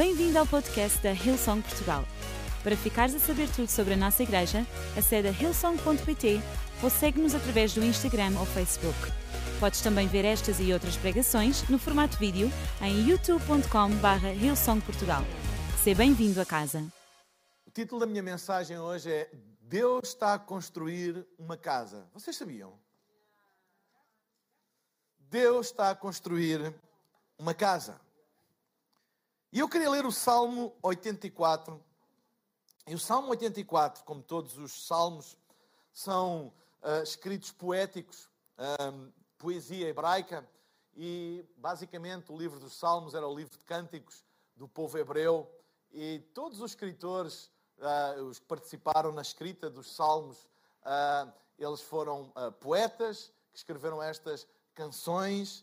Bem-vindo ao podcast da Hillsong Portugal. Para ficares a saber tudo sobre a nossa igreja, acede a hillsong.pt ou segue-nos através do Instagram ou Facebook. Podes também ver estas e outras pregações no formato vídeo em youtube.com.br hillsongportugal. Seja bem-vindo a casa. O título da minha mensagem hoje é Deus está a construir uma casa. Vocês sabiam? Deus está a construir uma casa. E eu queria ler o Salmo 84. E o Salmo 84, como todos os salmos, são uh, escritos poéticos, uh, poesia hebraica, e basicamente o livro dos Salmos era o livro de cânticos do povo hebreu, e todos os escritores, uh, os que participaram na escrita dos Salmos, eles foram poetas que escreveram estas canções,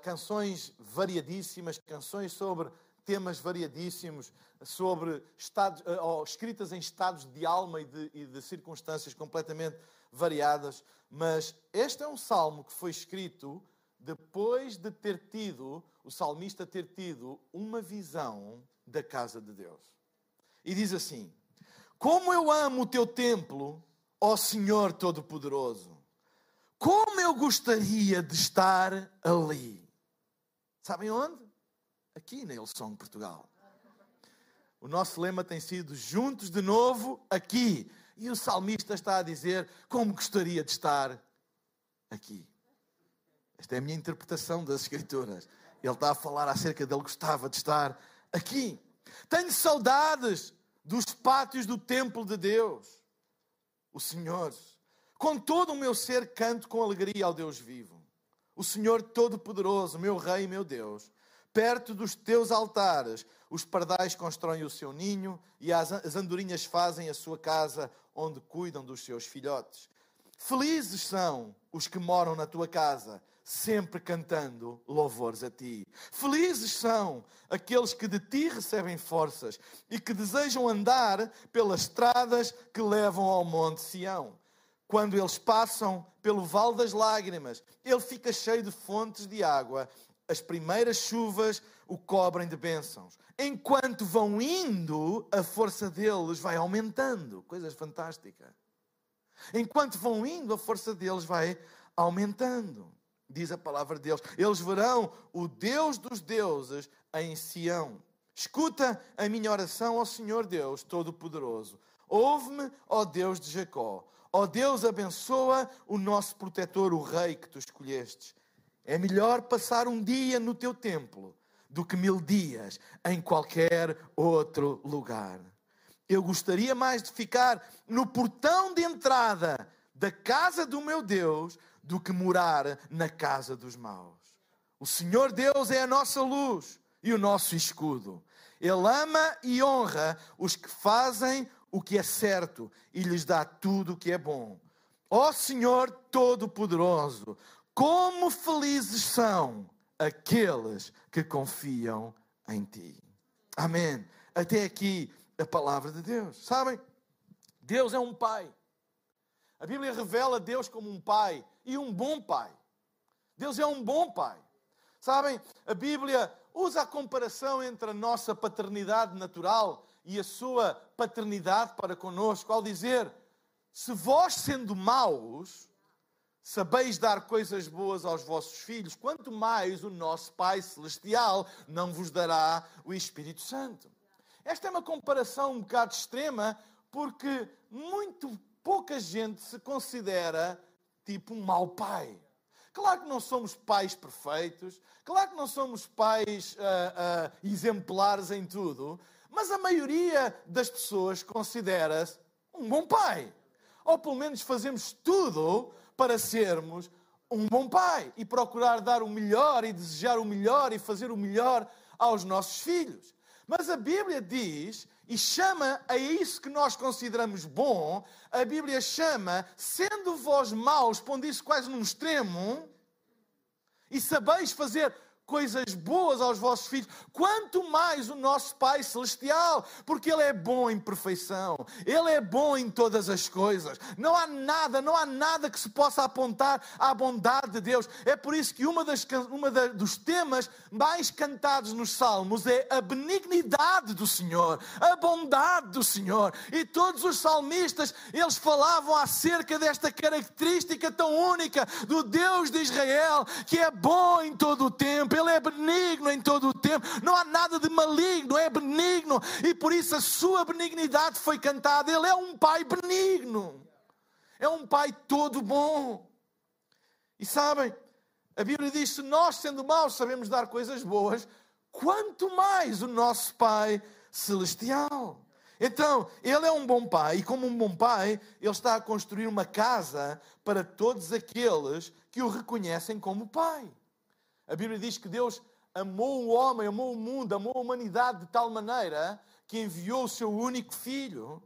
canções variadíssimas, canções sobre temas variadíssimos, sobre estados, eh, ou escritas em estados de alma e de, e de circunstâncias completamente variadas. Mas este é um salmo que foi escrito depois de ter tido, o salmista ter tido uma visão da casa de Deus. E diz assim: Como eu amo o teu templo, ó Senhor Todo-Poderoso, como eu gostaria de estar ali. Sabem onde? Aqui na Ilsong Portugal. O nosso lema tem sido juntos de novo aqui. E o salmista está a dizer como gostaria de estar aqui. Esta é a minha interpretação das Escrituras. Ele está a falar acerca dele gostava de estar aqui. Tenho saudades dos pátios do templo de Deus, o Senhor. Com todo o meu ser canto com alegria ao Deus vivo. O Senhor Todo-Poderoso, meu Rei meu Deus, Perto dos teus altares, os pardais constroem o seu ninho e as andorinhas fazem a sua casa onde cuidam dos seus filhotes. Felizes são os que moram na tua casa, sempre cantando louvores a ti. Felizes são aqueles que de ti recebem forças e que desejam andar pelas estradas que levam ao Monte Sião. Quando eles passam pelo Vale das Lágrimas, ele fica cheio de fontes de água as primeiras chuvas o cobrem de bênçãos. Enquanto vão indo, a força deles vai aumentando. Coisas fantásticas. Enquanto vão indo, a força deles vai aumentando. Diz a palavra de Deus. Eles verão o Deus dos deuses em Sião. Escuta a minha oração ao Senhor Deus Todo-Poderoso. Ouve-me, ó Deus de Jacó. Ó Deus, abençoa o nosso protetor, o rei que tu escolhestes. É melhor passar um dia no teu templo do que mil dias em qualquer outro lugar. Eu gostaria mais de ficar no portão de entrada da casa do meu Deus do que morar na casa dos maus. O Senhor Deus é a nossa luz e o nosso escudo. Ele ama e honra os que fazem o que é certo e lhes dá tudo o que é bom. Ó Senhor Todo-Poderoso, como felizes são aqueles que confiam em ti. Amém. Até aqui a palavra de Deus. Sabem? Deus é um pai. A Bíblia revela Deus como um pai e um bom pai. Deus é um bom pai. Sabem? A Bíblia usa a comparação entre a nossa paternidade natural e a sua paternidade para conosco ao dizer: se vós sendo maus sabeis dar coisas boas aos vossos filhos, quanto mais o nosso Pai Celestial não vos dará o Espírito Santo. Esta é uma comparação um bocado extrema, porque muito pouca gente se considera tipo um mau pai. Claro que não somos pais perfeitos, claro que não somos pais uh, uh, exemplares em tudo, mas a maioria das pessoas considera-se um bom pai. Ou pelo menos fazemos tudo para sermos um bom pai e procurar dar o melhor e desejar o melhor e fazer o melhor aos nossos filhos. Mas a Bíblia diz e chama a isso que nós consideramos bom, a Bíblia chama, sendo vós maus, pondo isso quase num extremo, e sabeis fazer coisas boas aos vossos filhos, quanto mais o nosso Pai Celestial, porque Ele é bom em perfeição, Ele é bom em todas as coisas. Não há nada, não há nada que se possa apontar à bondade de Deus. É por isso que uma, das, uma da, dos temas mais cantados nos Salmos é a benignidade do Senhor, a bondade do Senhor. E todos os salmistas, eles falavam acerca desta característica tão única do Deus de Israel, que é bom em todo o tempo, Ele é benigno em todo o tempo, não há nada de maligno, é benigno, e por isso a sua benignidade foi cantada. Ele é um Pai benigno, é um Pai todo bom. E sabem, a Bíblia diz: se nós, sendo maus, sabemos dar coisas boas, quanto mais o nosso Pai Celestial. Então, ele é um bom pai, e como um bom pai, ele está a construir uma casa para todos aqueles que o reconhecem como pai. A Bíblia diz que Deus amou o homem, amou o mundo, amou a humanidade de tal maneira que enviou o seu único filho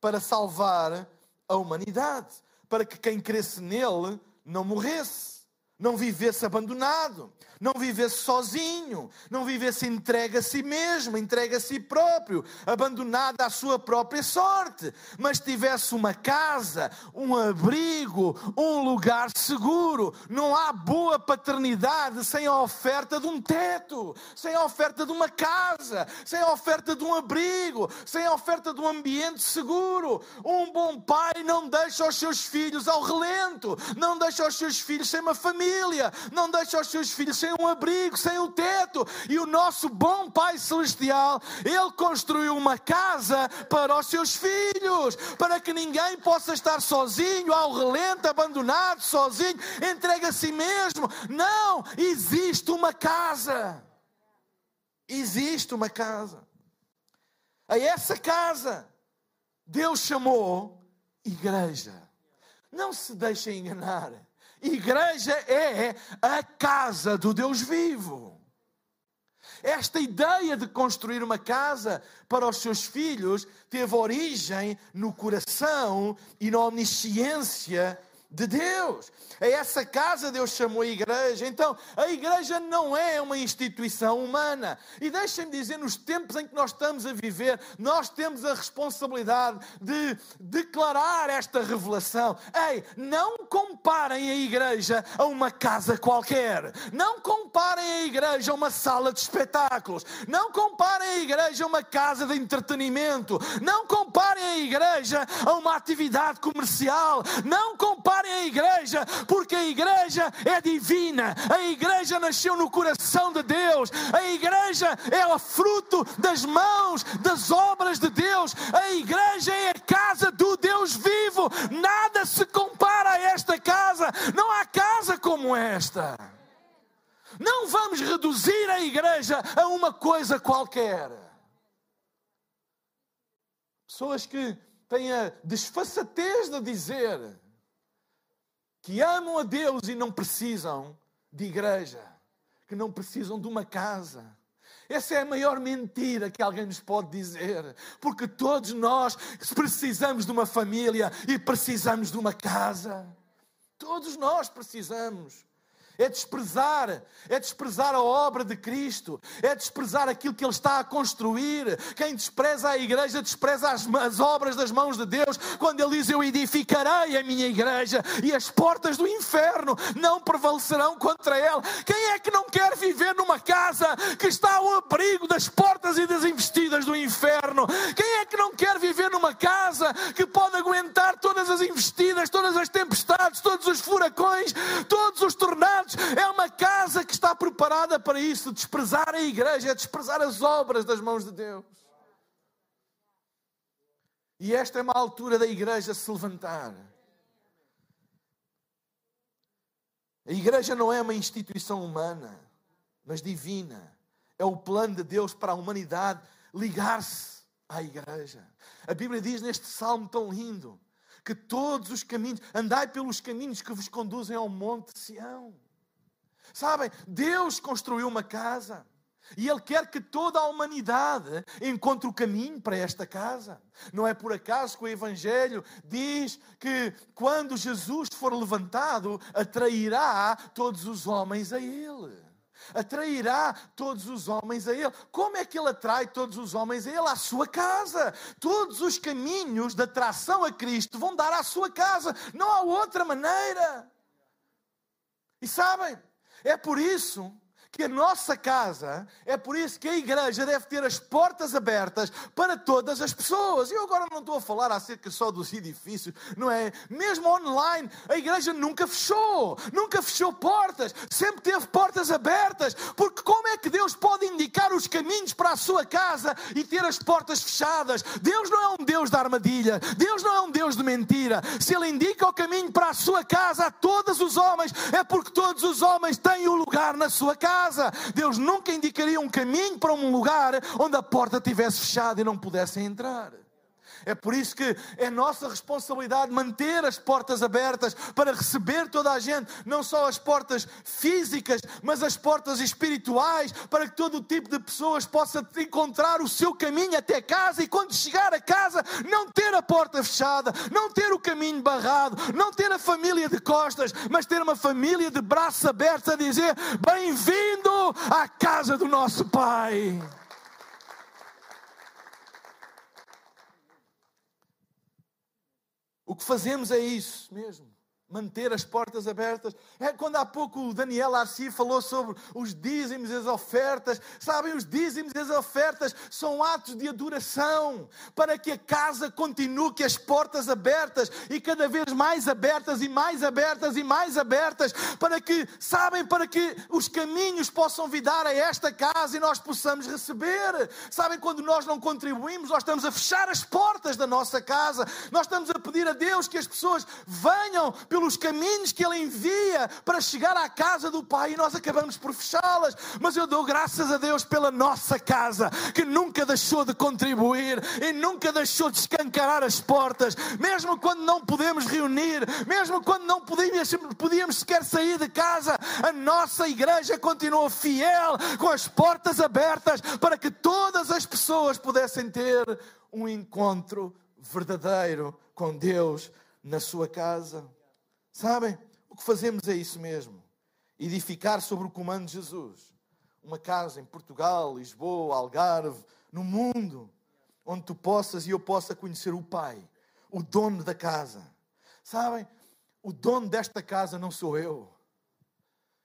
para salvar a humanidade, para que quem cresce nele não morresse, não vivesse abandonado, não vivesse sozinho, não vivesse entregue a si mesmo, entregue a si próprio, abandonado à sua própria sorte, mas tivesse uma casa, um abrigo, um lugar seguro. Não há boa paternidade sem a oferta de um teto, sem a oferta de uma casa, sem a oferta de um abrigo, sem a oferta de um ambiente seguro. Um bom pai não deixa os seus filhos ao relento, não deixa os seus filhos sem uma família, não deixa os seus filhos sem sem um abrigo, sem um teto. E o nosso bom Pai Celestial, Ele construiu uma casa para os seus filhos, para que ninguém possa estar sozinho, ao relento, abandonado, sozinho, entregue a si mesmo. Não, existe uma casa. Existe uma casa. A essa casa, Deus chamou igreja. Não se deixem enganar. Igreja é a casa do Deus vivo. Esta ideia de construir uma casa para os seus filhos teve origem no coração e na omnisciência de Deus. A essa casa Deus chamou a igreja. Então, a igreja não é uma instituição humana. E deixem-me dizer, nos tempos em que nós estamos a viver, nós temos a responsabilidade de declarar esta revelação. Ei, não comparem a igreja a uma casa qualquer. Não comparem a igreja a uma sala de espetáculos. Não comparem a igreja a uma casa de entretenimento. Não comparem a igreja a uma atividade comercial. Não comparem a igreja porque a igreja é divina, a igreja nasceu no coração de Deus, a igreja é o fruto das mãos, das obras de Deus, a igreja é a casa do Deus vivo, nada se compara a esta casa, não há casa como esta. Não vamos reduzir a igreja a uma coisa qualquer. Pessoas que têm a desfaçatez de dizer que amam a Deus e não precisam de igreja, que não precisam de uma casa. Essa é a maior mentira que alguém nos pode dizer, porque todos nós precisamos de uma família e precisamos de uma casa. Todos nós precisamos é desprezar, é desprezar a obra de Cristo, é desprezar aquilo que Ele está a construir. Quem despreza a igreja, despreza as, as, obras das mãos de Deus, quando Ele diz: Eu edificarei a minha igreja e as portas do inferno não prevalecerão contra ela. Quem é que não quer viver numa casa que está ao abrigo das portas e das investidas do inferno? Quem é que não quer viver numa casa que pode aguentar todas as investidas, todas as tempestades, todos os furacões, todos os tornados? É uma casa que está preparada para isso. Desprezar a igreja é desprezar as obras das mãos de Deus. E esta é uma altura da igreja se levantar. A igreja não é uma instituição humana, mas divina. É o plano de Deus para a humanidade ligar-se à igreja. A Bíblia diz neste salmo tão lindo que todos os caminhos, andai pelos caminhos que vos conduzem ao monte Sião. Sabem, Deus construiu uma casa. E Ele quer que toda a humanidade encontre o caminho para esta casa. Não é por acaso que o Evangelho diz que quando Jesus for levantado, atrairá todos os homens a Ele. atrairá todos os homens a Ele. Como é que Ele atrai todos os homens a Ele? À sua casa. Todos os caminhos de atração a Cristo vão dar à sua casa. Não há outra maneira. E sabem, é por isso que a nossa casa, é por isso que a igreja deve ter as portas abertas para todas as pessoas. Eu agora não estou a falar acerca só dos edifícios, não é? Mesmo online, a igreja nunca fechou, nunca fechou portas, sempre teve portas abertas, porque como é que Deus pode indicar os caminhos para a sua casa e ter as portas fechadas? Deus não é um Deus da armadilha, Deus não é um Deus de mentira. Se Ele indica o caminho para a sua casa a todos os homens, é porque todos os homens têm o lugar na sua casa casa. Deus nunca indicaria um caminho para um lugar onde a porta estivesse fechada e não pudessem entrar. É por isso que é nossa responsabilidade manter as portas abertas para receber toda a gente, não só as portas físicas, mas as portas espirituais, para que todo tipo de pessoas possa encontrar o seu caminho até casa e quando chegar a casa não ter a porta fechada, não ter o caminho barrado, não ter a família de costas, mas ter uma família de braços abertos a dizer: Bem-vindo à casa do nosso Pai. O que fazemos é isso mesmo manter as portas abertas. É quando há pouco o Daniel Arci falou sobre os dízimos e as ofertas. Sabem, os dízimos e as ofertas são atos de adoração para que a casa continue, que as portas abertas e cada vez mais abertas e mais abertas e mais abertas, para que, sabem, para que os caminhos possam vidar a esta casa e nós possamos receber. Sabem, quando nós não contribuímos, nós estamos a fechar as portas da nossa casa. Nós estamos a pedir a Deus que as pessoas venham pelos caminhos que Ele envia para chegar à casa do Pai e nós acabamos por fechá-las. Mas eu dou graças a Deus pela nossa casa, que nunca deixou de contribuir e nunca deixou de escancarar as portas, mesmo quando não podemos reunir, mesmo quando não podíamos, podíamos sequer sair de casa, a nossa igreja continuou fiel, com as portas abertas, para que todas as pessoas pudessem ter um encontro verdadeiro com Deus na sua casa. Sabem? O que fazemos é isso mesmo: edificar sobre o comando de Jesus. Uma casa em Portugal, Lisboa, Algarve, no mundo, onde tu possas e eu possa conhecer o Pai, o dono da casa. Sabem? O dono desta casa não sou eu.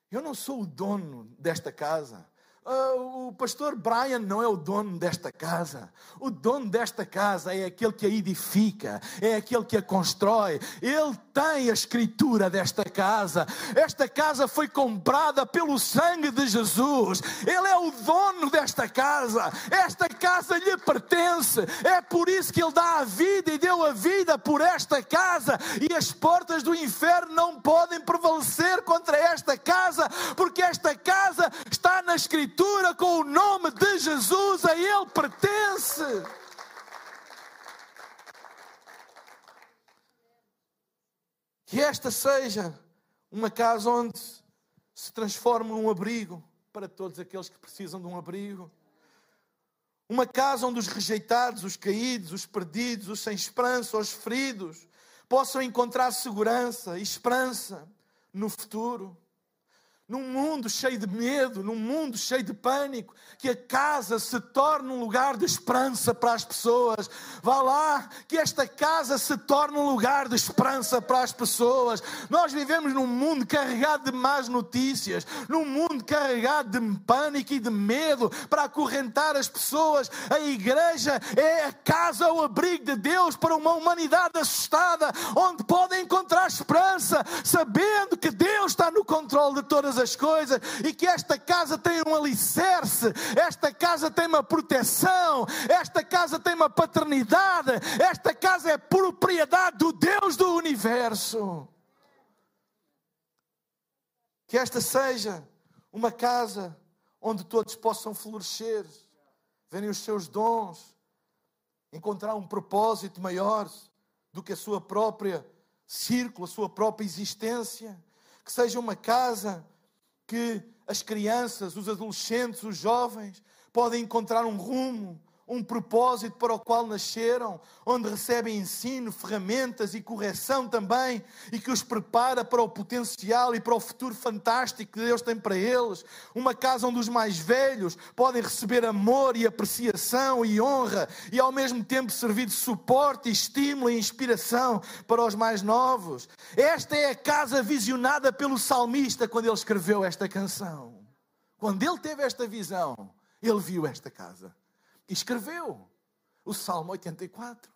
Eu não sou o dono desta casa. Uh, o pastor Brian não é o dono desta casa. O dono desta casa é aquele que a edifica, é aquele que a constrói. Ele tem a escritura desta casa. Esta casa foi comprada pelo sangue de Jesus. Ele é o dono desta casa. Esta casa lhe pertence. É por isso que ele dá a vida e deu a vida por esta casa. E as portas do inferno não podem prevalecer contra esta casa, porque esta casa está na escritura Escritura com o nome de Jesus, a Ele pertence. Que esta seja uma casa onde se transforma num abrigo para todos aqueles que precisam de um abrigo. Uma casa onde os rejeitados, os caídos, os perdidos, os sem esperança, os feridos, possam encontrar segurança e esperança no futuro num mundo cheio de medo, num mundo cheio de pânico, que a casa se torne um lugar de esperança para as pessoas. Vá lá, que esta casa se torne um lugar de esperança para as pessoas. Nós vivemos num mundo carregado de más notícias, num mundo carregado de pânico e de medo para acorrentar as pessoas. A igreja é a casa, o abrigo de Deus para uma humanidade assustada, onde podem encontrar esperança, sabendo que Deus está no controle de todas as as coisas e que esta casa tem um alicerce, esta casa tem uma proteção, esta casa tem uma paternidade, esta casa é propriedade do Deus do universo. Que esta seja uma casa onde todos possam florescer, verem os seus dons, encontrar um propósito maior do que a sua própria círculo, a sua própria existência. Que seja uma casa que as crianças, os adolescentes, os jovens podem encontrar um rumo, um propósito para o qual nasceram, onde recebem ensino, ferramentas e correção também, e que os prepara para o potencial e para o futuro fantástico que Deus tem para eles. Uma casa onde os mais velhos podem receber amor e apreciação e honra, e ao mesmo tempo servir de suporte, estímulo e inspiração para os mais novos. Esta é a casa visionada pelo salmista quando ele escreveu esta canção. Quando ele teve esta visão, ele viu esta casa e escreveu o Salmo 84.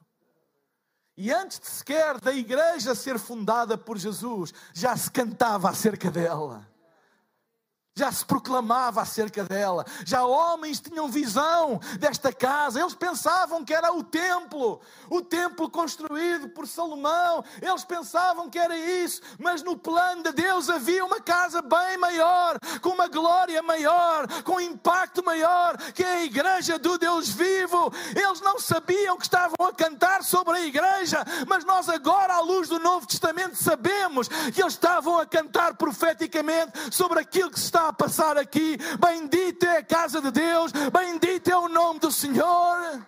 E antes de sequer da igreja ser fundada por Jesus, já se cantava acerca dela já se proclamava acerca dela, já homens tinham visão desta casa, eles pensavam que era o templo, o templo construído por Salomão, eles pensavam que era isso, mas no plano de Deus havia uma casa bem maior, com uma glória maior, com um impacto maior, que é a igreja do Deus vivo. Eles não sabiam que estavam a cantar sobre a igreja, mas nós agora, à luz do Novo Testamento, sabemos que eles estavam a cantar profeticamente sobre aquilo que se está a passar aqui. Bendita é a casa de Deus, bendito é o nome do Senhor.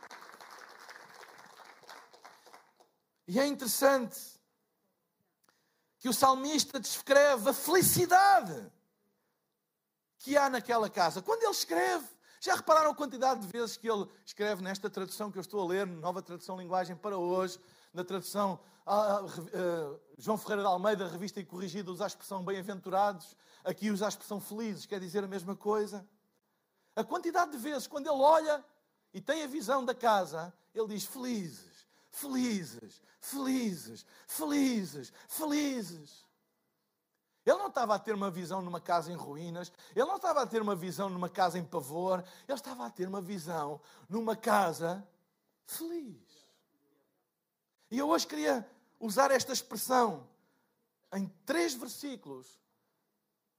E é interessante que o salmista descreve a felicidade que há naquela casa. Quando ele escreve, já repararam a quantidade de vezes que ele escreve nesta tradução que eu estou a ler, nova tradução linguagem para hoje, na tradução João Ferreira de Almeida, revista e corrigida, usa a expressão bem-aventurados. Aqui usa a expressão felizes, quer dizer a mesma coisa. A quantidade de vezes, quando ele olha e tem a visão da casa, ele diz felizes, felizes, felizes, felizes, felizes. Ele não estava a ter uma visão numa casa em ruínas, ele não estava a ter uma visão numa casa em pavor, ele estava a ter uma visão numa casa feliz. E eu hoje queria usar esta expressão em três versículos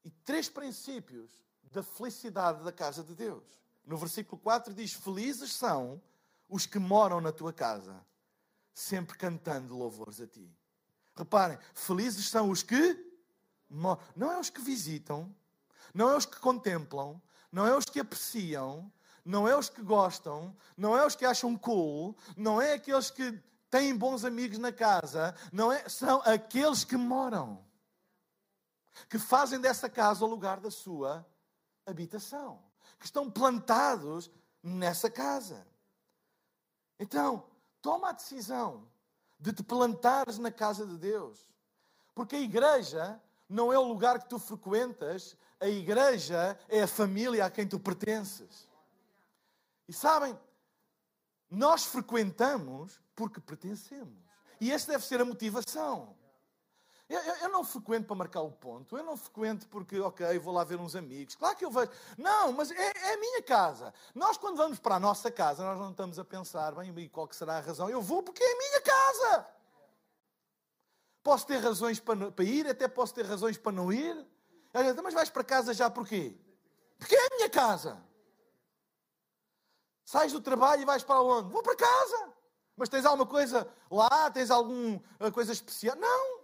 e três princípios da felicidade da casa de Deus. No versículo 4 diz: Felizes são os que moram na tua casa, sempre cantando louvores a ti. Reparem, felizes são os que moram. Não é os que visitam, não é os que contemplam, não é os que apreciam, não é os que gostam, não é os que acham cool, não é aqueles que têm bons amigos na casa, não é, são aqueles que moram que fazem dessa casa o lugar da sua habitação, que estão plantados nessa casa. Então, toma a decisão de te plantares na casa de Deus, porque a igreja não é o lugar que tu frequentas, a igreja é a família a quem tu pertences. E sabem, nós frequentamos porque pertencemos. E essa deve ser a motivação. Eu, eu, eu, não frequento para marcar o ponto, eu não frequento porque, ok, vou lá ver uns amigos. Claro que eu vejo. Não, mas é, é, a minha casa. Nós, quando vamos para a nossa casa, nós não estamos a pensar, bem, qual que será a razão? Eu vou porque é a minha casa. Posso ter razões para, para ir, até posso ter razões para não ir. Mas vais para casa já porquê? Porque é a minha casa. Sais do trabalho e vais para onde? Vou para casa. Mas tens alguma coisa lá? Tens alguma coisa especial? Não.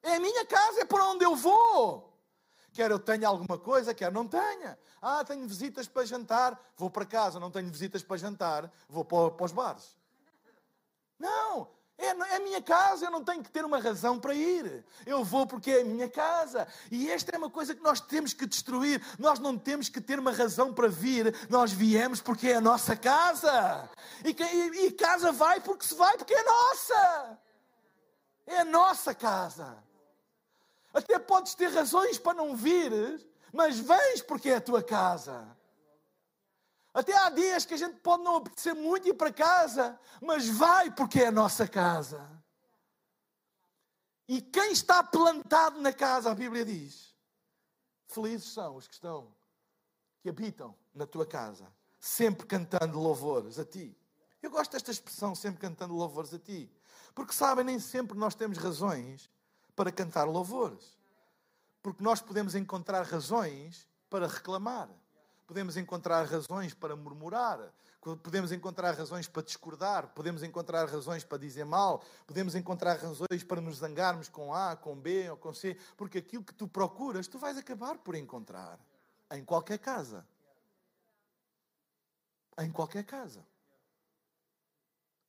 É a minha casa, é para onde eu vou. Quer eu tenha alguma coisa, quer não tenha. Ah, tenho visitas para jantar, vou para casa. Não tenho visitas para jantar, vou para, para os bares. Não, é, é a minha casa, eu não tenho que ter uma razão para ir. Eu vou porque é a minha casa. E esta é uma coisa que nós temos que destruir. Nós não temos que ter uma razão para vir. Nós viemos porque é a nossa casa. E, e, e casa vai porque se vai, porque é nossa. É a nossa casa. Até podes ter razões para não vir, mas vens porque é a tua casa. Até há dias que a gente pode não apetecer muito ir para casa, mas vai porque é a nossa casa. E quem está plantado na casa, a Bíblia diz: felizes são os que estão, que habitam na tua casa, sempre cantando louvores a ti. Eu gosto desta expressão, sempre cantando louvores a ti. Porque sabem, nem sempre nós temos razões para cantar louvores. Porque nós podemos encontrar razões para reclamar, podemos encontrar razões para murmurar, podemos encontrar razões para discordar, podemos encontrar razões para dizer mal, podemos encontrar razões para nos zangarmos com A, com B ou com C, porque aquilo que tu procuras, tu vais acabar por encontrar em qualquer casa. Em qualquer casa.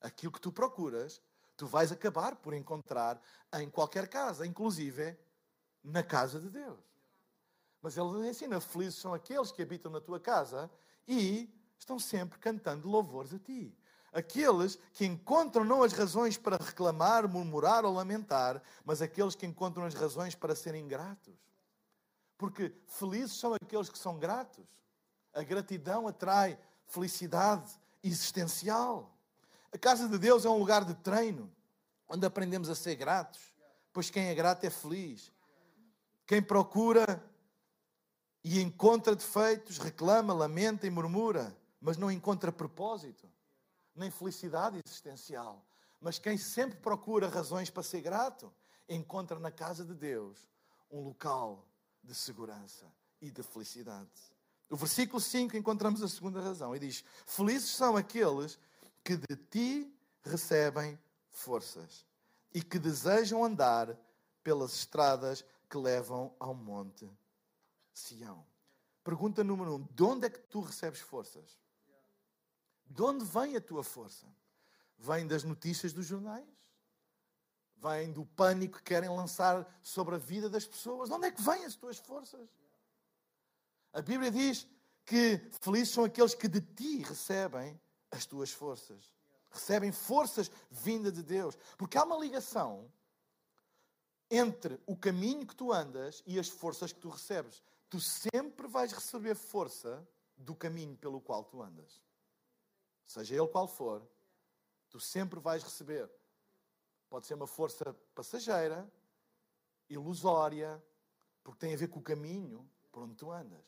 aquilo que tu procuras, tu vais acabar por encontrar em qualquer casa, inclusive na casa de Deus. Mas ele ensina: felizes são aqueles que habitam na tua casa e estão sempre cantando louvores a ti. Aqueles que encontram não as razões para reclamar, murmurar ou lamentar, mas aqueles que encontram as razões para serem gratos. Porque felizes são aqueles que são gratos. A gratidão atrai felicidade existencial. A casa de Deus é um lugar de treino, onde aprendemos a ser gratos, pois quem é grato é feliz. Quem procura e encontra defeitos, reclama, lamenta e murmura, mas não encontra propósito, nem felicidade existencial. Mas quem sempre procura razões para ser grato, encontra na casa de Deus um local de segurança e de felicidade. No versículo 5 encontramos a segunda razão e diz: Felizes são aqueles que de ti recebem forças e que desejam andar pelas estradas que levam ao monte Sião. Pergunta número um: de onde é que tu recebes forças? De onde vem a tua força? Vem das notícias dos jornais? Vem do pânico que querem lançar sobre a vida das pessoas? De onde é que vêm as tuas forças? A Bíblia diz que felizes são aqueles que de ti recebem as tuas forças. Recebem forças vinda de Deus. Porque há uma ligação entre o caminho que tu andas e as forças que tu recebes. Tu sempre vais receber força do caminho pelo qual tu andas. Seja ele qual for, tu sempre vais receber. Pode ser uma força passageira, ilusória, porque tem a ver com o caminho por onde tu andas.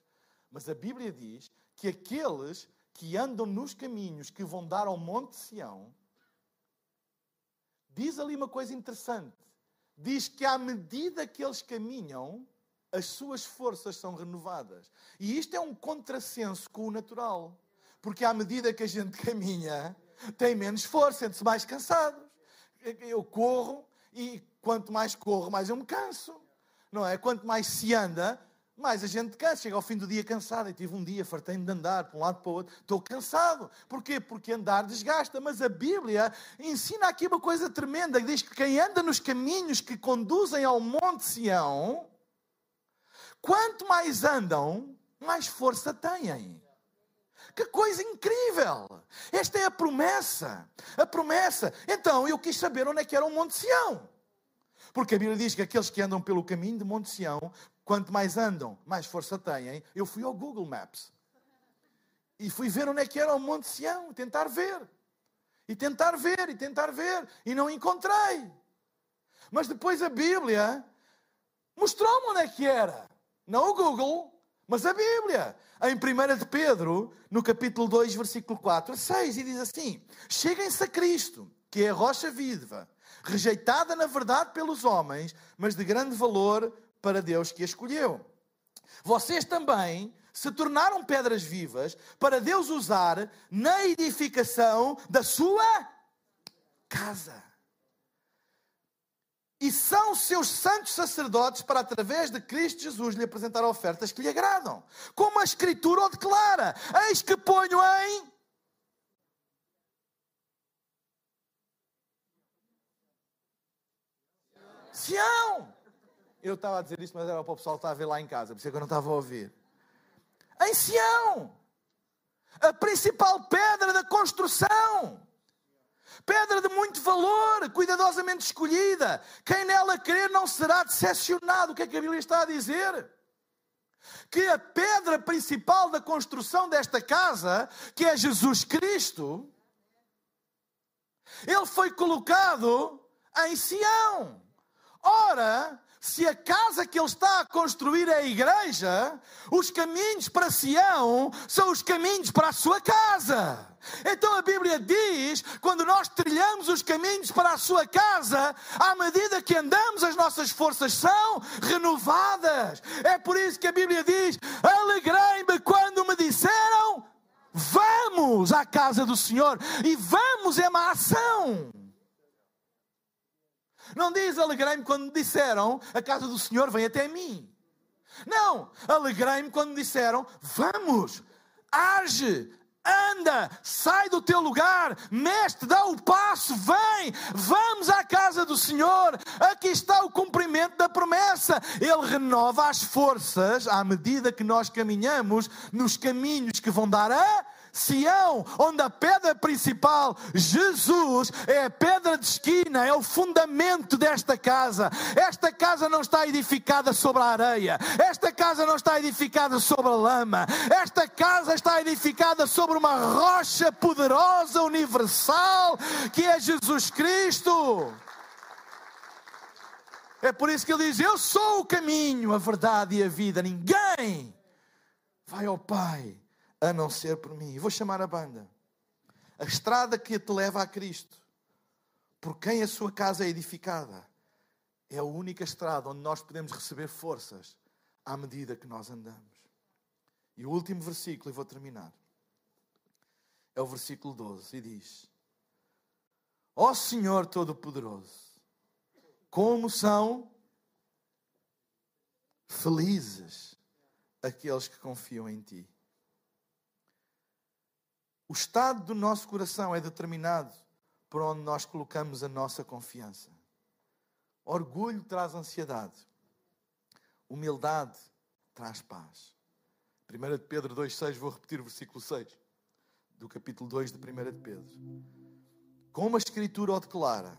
Mas a Bíblia diz que aqueles que andam nos caminhos que vão dar ao Monte Sião, diz ali uma coisa interessante. Diz que à medida que eles caminham, as suas forças são renovadas. E isto é um contrassenso com o natural. Porque à medida que a gente caminha, tem menos força, sente-se mais cansados. Eu corro e quanto mais corro, mais eu me canso. Não é? Quanto mais se anda, mais a gente cansa, chega ao fim do dia cansado. E tive um dia, fartei-me de andar de um lado para o outro. Estou cansado. Porquê? Porque andar desgasta. Mas a Bíblia ensina aqui uma coisa tremenda. Diz que quem anda nos caminhos que conduzem ao Monte Sião, quanto mais andam, mais força têm. Que coisa incrível! Esta é a promessa. A promessa. Então, eu quis saber onde é que era o Monte Sião. Porque a Bíblia diz que aqueles que andam pelo caminho de Monte Sião Quanto mais andam, mais força têm. Eu fui ao Google Maps e fui ver onde é que era o Monte Sião, tentar ver. E tentar ver, e tentar ver, e não encontrei. Mas depois a Bíblia mostrou-me onde é que era. Não o Google, mas a Bíblia. Em 1 de Pedro, no capítulo 2, versículo 4 a 6, e diz assim: Cheguem-se a Cristo, que é a rocha viva, rejeitada na verdade pelos homens, mas de grande valor para Deus que a escolheu. Vocês também se tornaram pedras vivas para Deus usar na edificação da sua casa. E são seus santos sacerdotes para, através de Cristo Jesus, lhe apresentar ofertas que lhe agradam. Como a Escritura o declara: Eis que ponho em. Sião! Eu estava a dizer isso, mas era para o pessoal estar a ver lá em casa, por isso é que eu não estava a ouvir. Em Sião, a principal pedra da construção, pedra de muito valor, cuidadosamente escolhida. Quem nela crer não será decepcionado. O que é que a Bíblia está a dizer? Que a pedra principal da construção desta casa, que é Jesus Cristo, ele foi colocado em Sião. Ora, se a casa que ele está a construir é a igreja, os caminhos para Sião são os caminhos para a sua casa. Então a Bíblia diz: quando nós trilhamos os caminhos para a sua casa, à medida que andamos, as nossas forças são renovadas. É por isso que a Bíblia diz: alegrei-me quando me disseram, vamos à casa do Senhor. E vamos é uma ação. Não diz alegrei-me quando me disseram a casa do Senhor vem até mim. Não, alegrei-me quando me disseram vamos, age, anda, sai do teu lugar, mestre, dá o passo, vem, vamos à casa do Senhor. Aqui está o cumprimento da promessa. Ele renova as forças à medida que nós caminhamos nos caminhos que vão dar a Sião, onde a pedra principal, Jesus, é a pedra de esquina, é o fundamento desta casa. Esta casa não está edificada sobre a areia, esta casa não está edificada sobre a lama, esta casa está edificada sobre uma rocha poderosa, universal, que é Jesus Cristo. É por isso que ele diz: Eu sou o caminho, a verdade e a vida. Ninguém vai ao Pai a não ser por mim. Vou chamar a banda. A estrada que te leva a Cristo, por quem a sua casa é edificada, é a única estrada onde nós podemos receber forças à medida que nós andamos. E o último versículo, e vou terminar, é o versículo 12, e diz: Ó oh Senhor Todo-Poderoso, como são felizes aqueles que confiam em Ti. O estado do nosso coração é determinado por onde nós colocamos a nossa confiança. Orgulho traz ansiedade. Humildade traz paz. 1 de Pedro 2,6, vou repetir o versículo 6 do capítulo 2 de 1 de Pedro. Como a Escritura o declara,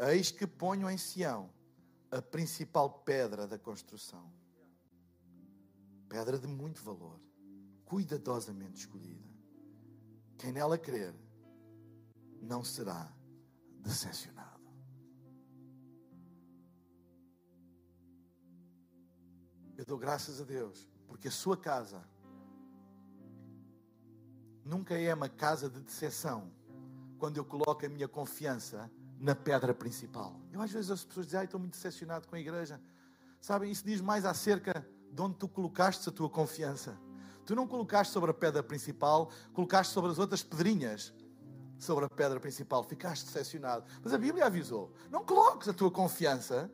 eis que ponho em Sião a principal pedra da construção. Pedra de muito valor, cuidadosamente escolhida. Quem nela crer não será decepcionado. Eu dou graças a Deus, porque a sua casa nunca é uma casa de decepção quando eu coloco a minha confiança na pedra principal. Eu às vezes as pessoas dizem, ah, estou muito decepcionado com a igreja. Sabem, isso diz mais acerca de onde tu colocaste a tua confiança. Tu não colocaste sobre a pedra principal, colocaste sobre as outras pedrinhas sobre a pedra principal. Ficaste decepcionado. Mas a Bíblia avisou: não coloques a tua confiança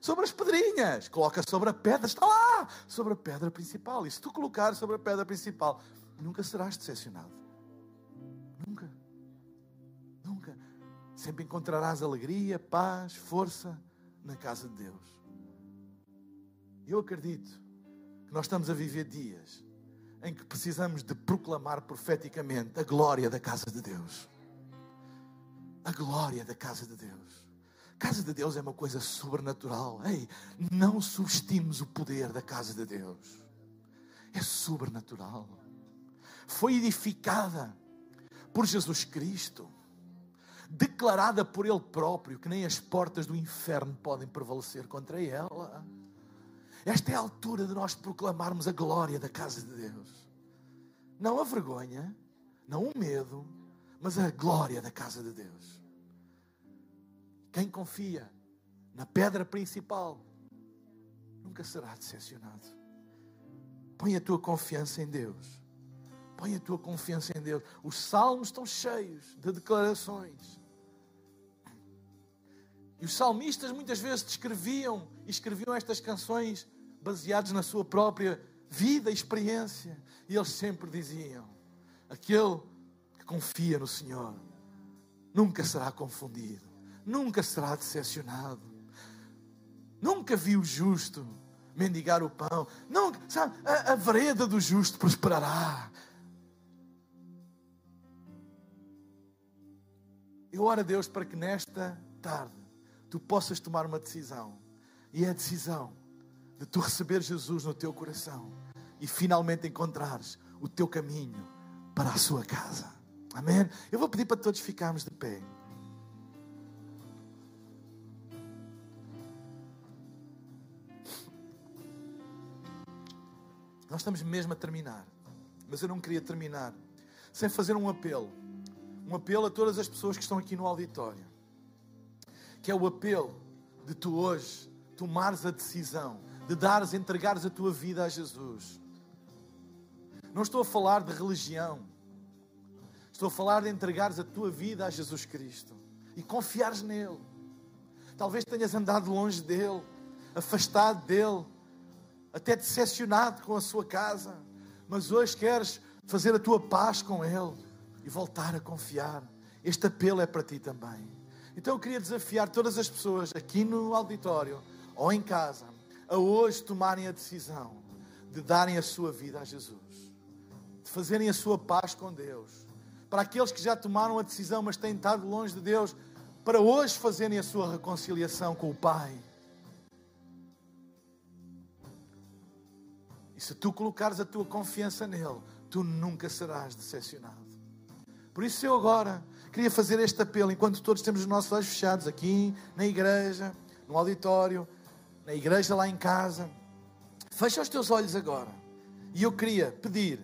sobre as pedrinhas, coloca sobre a pedra, está lá, sobre a pedra principal. E se tu colocares sobre a pedra principal, nunca serás decepcionado. Nunca. Nunca. Sempre encontrarás alegria, paz, força na casa de Deus. Eu acredito que nós estamos a viver dias em que precisamos de proclamar profeticamente a glória da casa de Deus. A glória da casa de Deus. A casa de Deus é uma coisa sobrenatural. Ei, não subestimes o poder da casa de Deus. É sobrenatural. Foi edificada por Jesus Cristo, declarada por Ele próprio, que nem as portas do inferno podem prevalecer contra ela. Esta é a altura de nós proclamarmos a glória da casa de Deus. Não a vergonha, não o medo, mas a glória da casa de Deus. Quem confia na pedra principal nunca será decepcionado. Põe a tua confiança em Deus. Põe a tua confiança em Deus. Os salmos estão cheios de declarações. E os salmistas muitas vezes descreviam e escreviam estas canções baseados na sua própria vida e experiência. E eles sempre diziam: aquele que confia no Senhor nunca será confundido, nunca será decepcionado. Nunca viu o justo mendigar o pão. Nunca, sabe, a, a vereda do justo prosperará. Eu oro a Deus para que nesta tarde tu possas tomar uma decisão. E é a decisão de tu receber Jesus no teu coração e finalmente encontrares o teu caminho para a sua casa. Amém? Eu vou pedir para todos ficarmos de pé. Nós estamos mesmo a terminar, mas eu não queria terminar sem fazer um apelo. Um apelo a todas as pessoas que estão aqui no auditório. Que é o apelo de tu hoje tomares a decisão de dares, entregares a tua vida a Jesus. Não estou a falar de religião. Estou a falar de entregares a tua vida a Jesus Cristo e confiares nele. Talvez tenhas andado longe dele, afastado dele, até decepcionado com a sua casa, mas hoje queres fazer a tua paz com Ele e voltar a confiar. Este apelo é para ti também. Então eu queria desafiar todas as pessoas aqui no auditório ou em casa a hoje tomarem a decisão de darem a sua vida a Jesus, de fazerem a sua paz com Deus. Para aqueles que já tomaram a decisão, mas têm estado longe de Deus, para hoje fazerem a sua reconciliação com o Pai. E se tu colocares a tua confiança nele, tu nunca serás decepcionado. Por isso eu agora queria fazer este apelo, enquanto todos temos os nossos olhos fechados, aqui na igreja, no auditório, na igreja lá em casa. Fecha os teus olhos agora. E eu queria pedir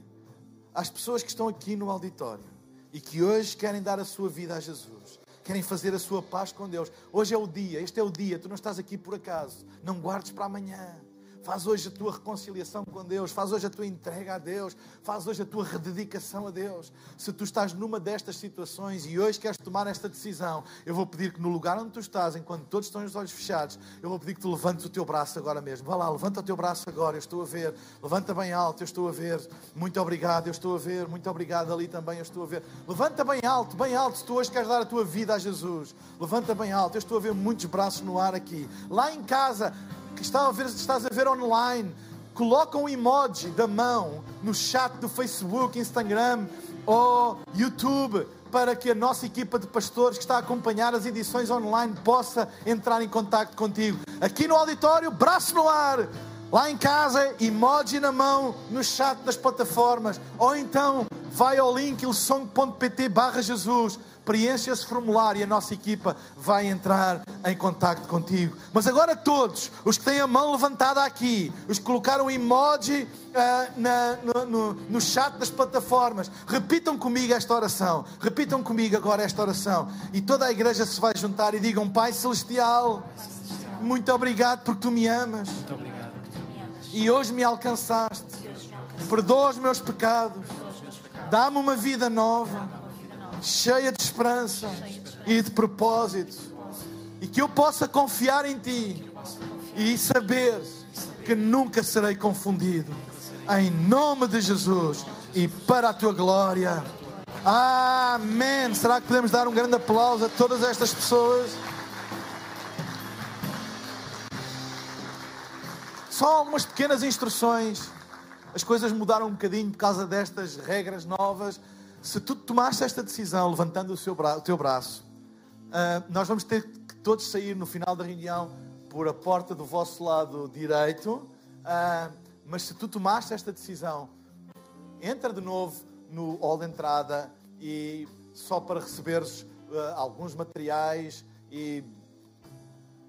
às pessoas que estão aqui no auditório e que hoje querem dar a sua vida a Jesus, querem fazer a sua paz com Deus. Hoje é o dia, este é o dia, tu não estás aqui por acaso. Não guardes para amanhã. Faz hoje a tua reconciliação com Deus, faz hoje a tua entrega a Deus, faz hoje a tua rededicação a Deus. Se tu estás numa destas situações e hoje queres tomar esta decisão, eu vou pedir que no lugar onde tu estás, enquanto todos estão os olhos fechados, eu vou pedir que tu levantes o teu braço agora mesmo. Vá lá, levanta o teu braço agora, eu estou a ver. Levanta bem alto, eu estou a ver. Muito obrigado, eu estou a ver. Muito obrigado ali também, eu estou a ver. Levanta bem alto, bem alto, se tu hoje queres dar a tua vida a Jesus. Levanta bem alto, eu estou a ver muitos braços no ar aqui. Lá em casa, que está a ver, estás a ver online, coloca um emoji da mão no chat do Facebook, Instagram ou YouTube para que a nossa equipa de pastores que está a acompanhar as edições online possa entrar em contato contigo. Aqui no auditório, braço no ar. Lá em casa, emoji na mão no chat das plataformas. Ou então, vai ao link ilsong.pt barra Jesus preenche esse formulário e a nossa equipa vai entrar em contato contigo. Mas agora todos, os que têm a mão levantada aqui, os que colocaram emoji uh, na, no, no, no chat das plataformas, repitam comigo esta oração. Repitam comigo agora esta oração. E toda a igreja se vai juntar e digam: Pai Celestial, muito obrigado porque tu me amas. E hoje me alcançaste. Perdoa os meus pecados. Dá-me uma vida nova cheia de esperança e de propósito. E que eu possa confiar em Ti e saber que nunca serei confundido. Em nome de Jesus e para a Tua glória. Amém. Será que podemos dar um grande aplauso a todas estas pessoas? Só algumas pequenas instruções. As coisas mudaram um bocadinho por causa destas regras novas se tu tomaste esta decisão levantando o, bra o teu braço, uh, nós vamos ter que todos sair no final da reunião por a porta do vosso lado direito. Uh, mas se tu tomaste esta decisão, entra de novo no hall de entrada e só para receberes uh, alguns materiais e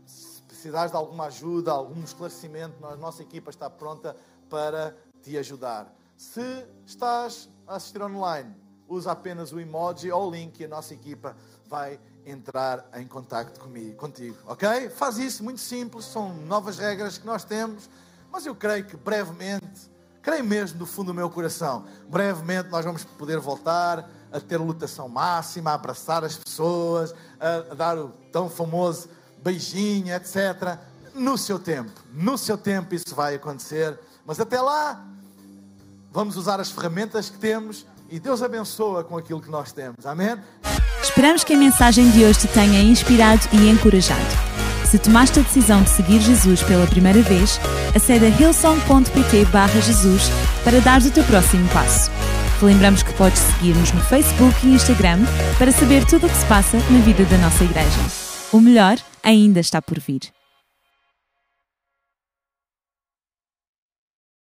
se precisares de alguma ajuda, algum esclarecimento, a nossa equipa está pronta para te ajudar. Se estás a assistir online, usa apenas o emoji ou o link e a nossa equipa vai entrar em contato comigo, contigo, ok? Faz isso, muito simples, são novas regras que nós temos, mas eu creio que brevemente, creio mesmo do fundo do meu coração, brevemente nós vamos poder voltar a ter lutação máxima, a abraçar as pessoas, a, a dar o tão famoso beijinho, etc. No seu tempo, no seu tempo isso vai acontecer, mas até lá, vamos usar as ferramentas que temos e Deus abençoa com aquilo que nós temos. Amém? Esperamos que a mensagem de hoje te tenha inspirado e encorajado. Se tomaste a decisão de seguir Jesus pela primeira vez, acede a hillsong.pt Jesus para dar o teu próximo passo. Te lembramos que podes seguir-nos no Facebook e Instagram para saber tudo o que se passa na vida da nossa igreja. O melhor ainda está por vir.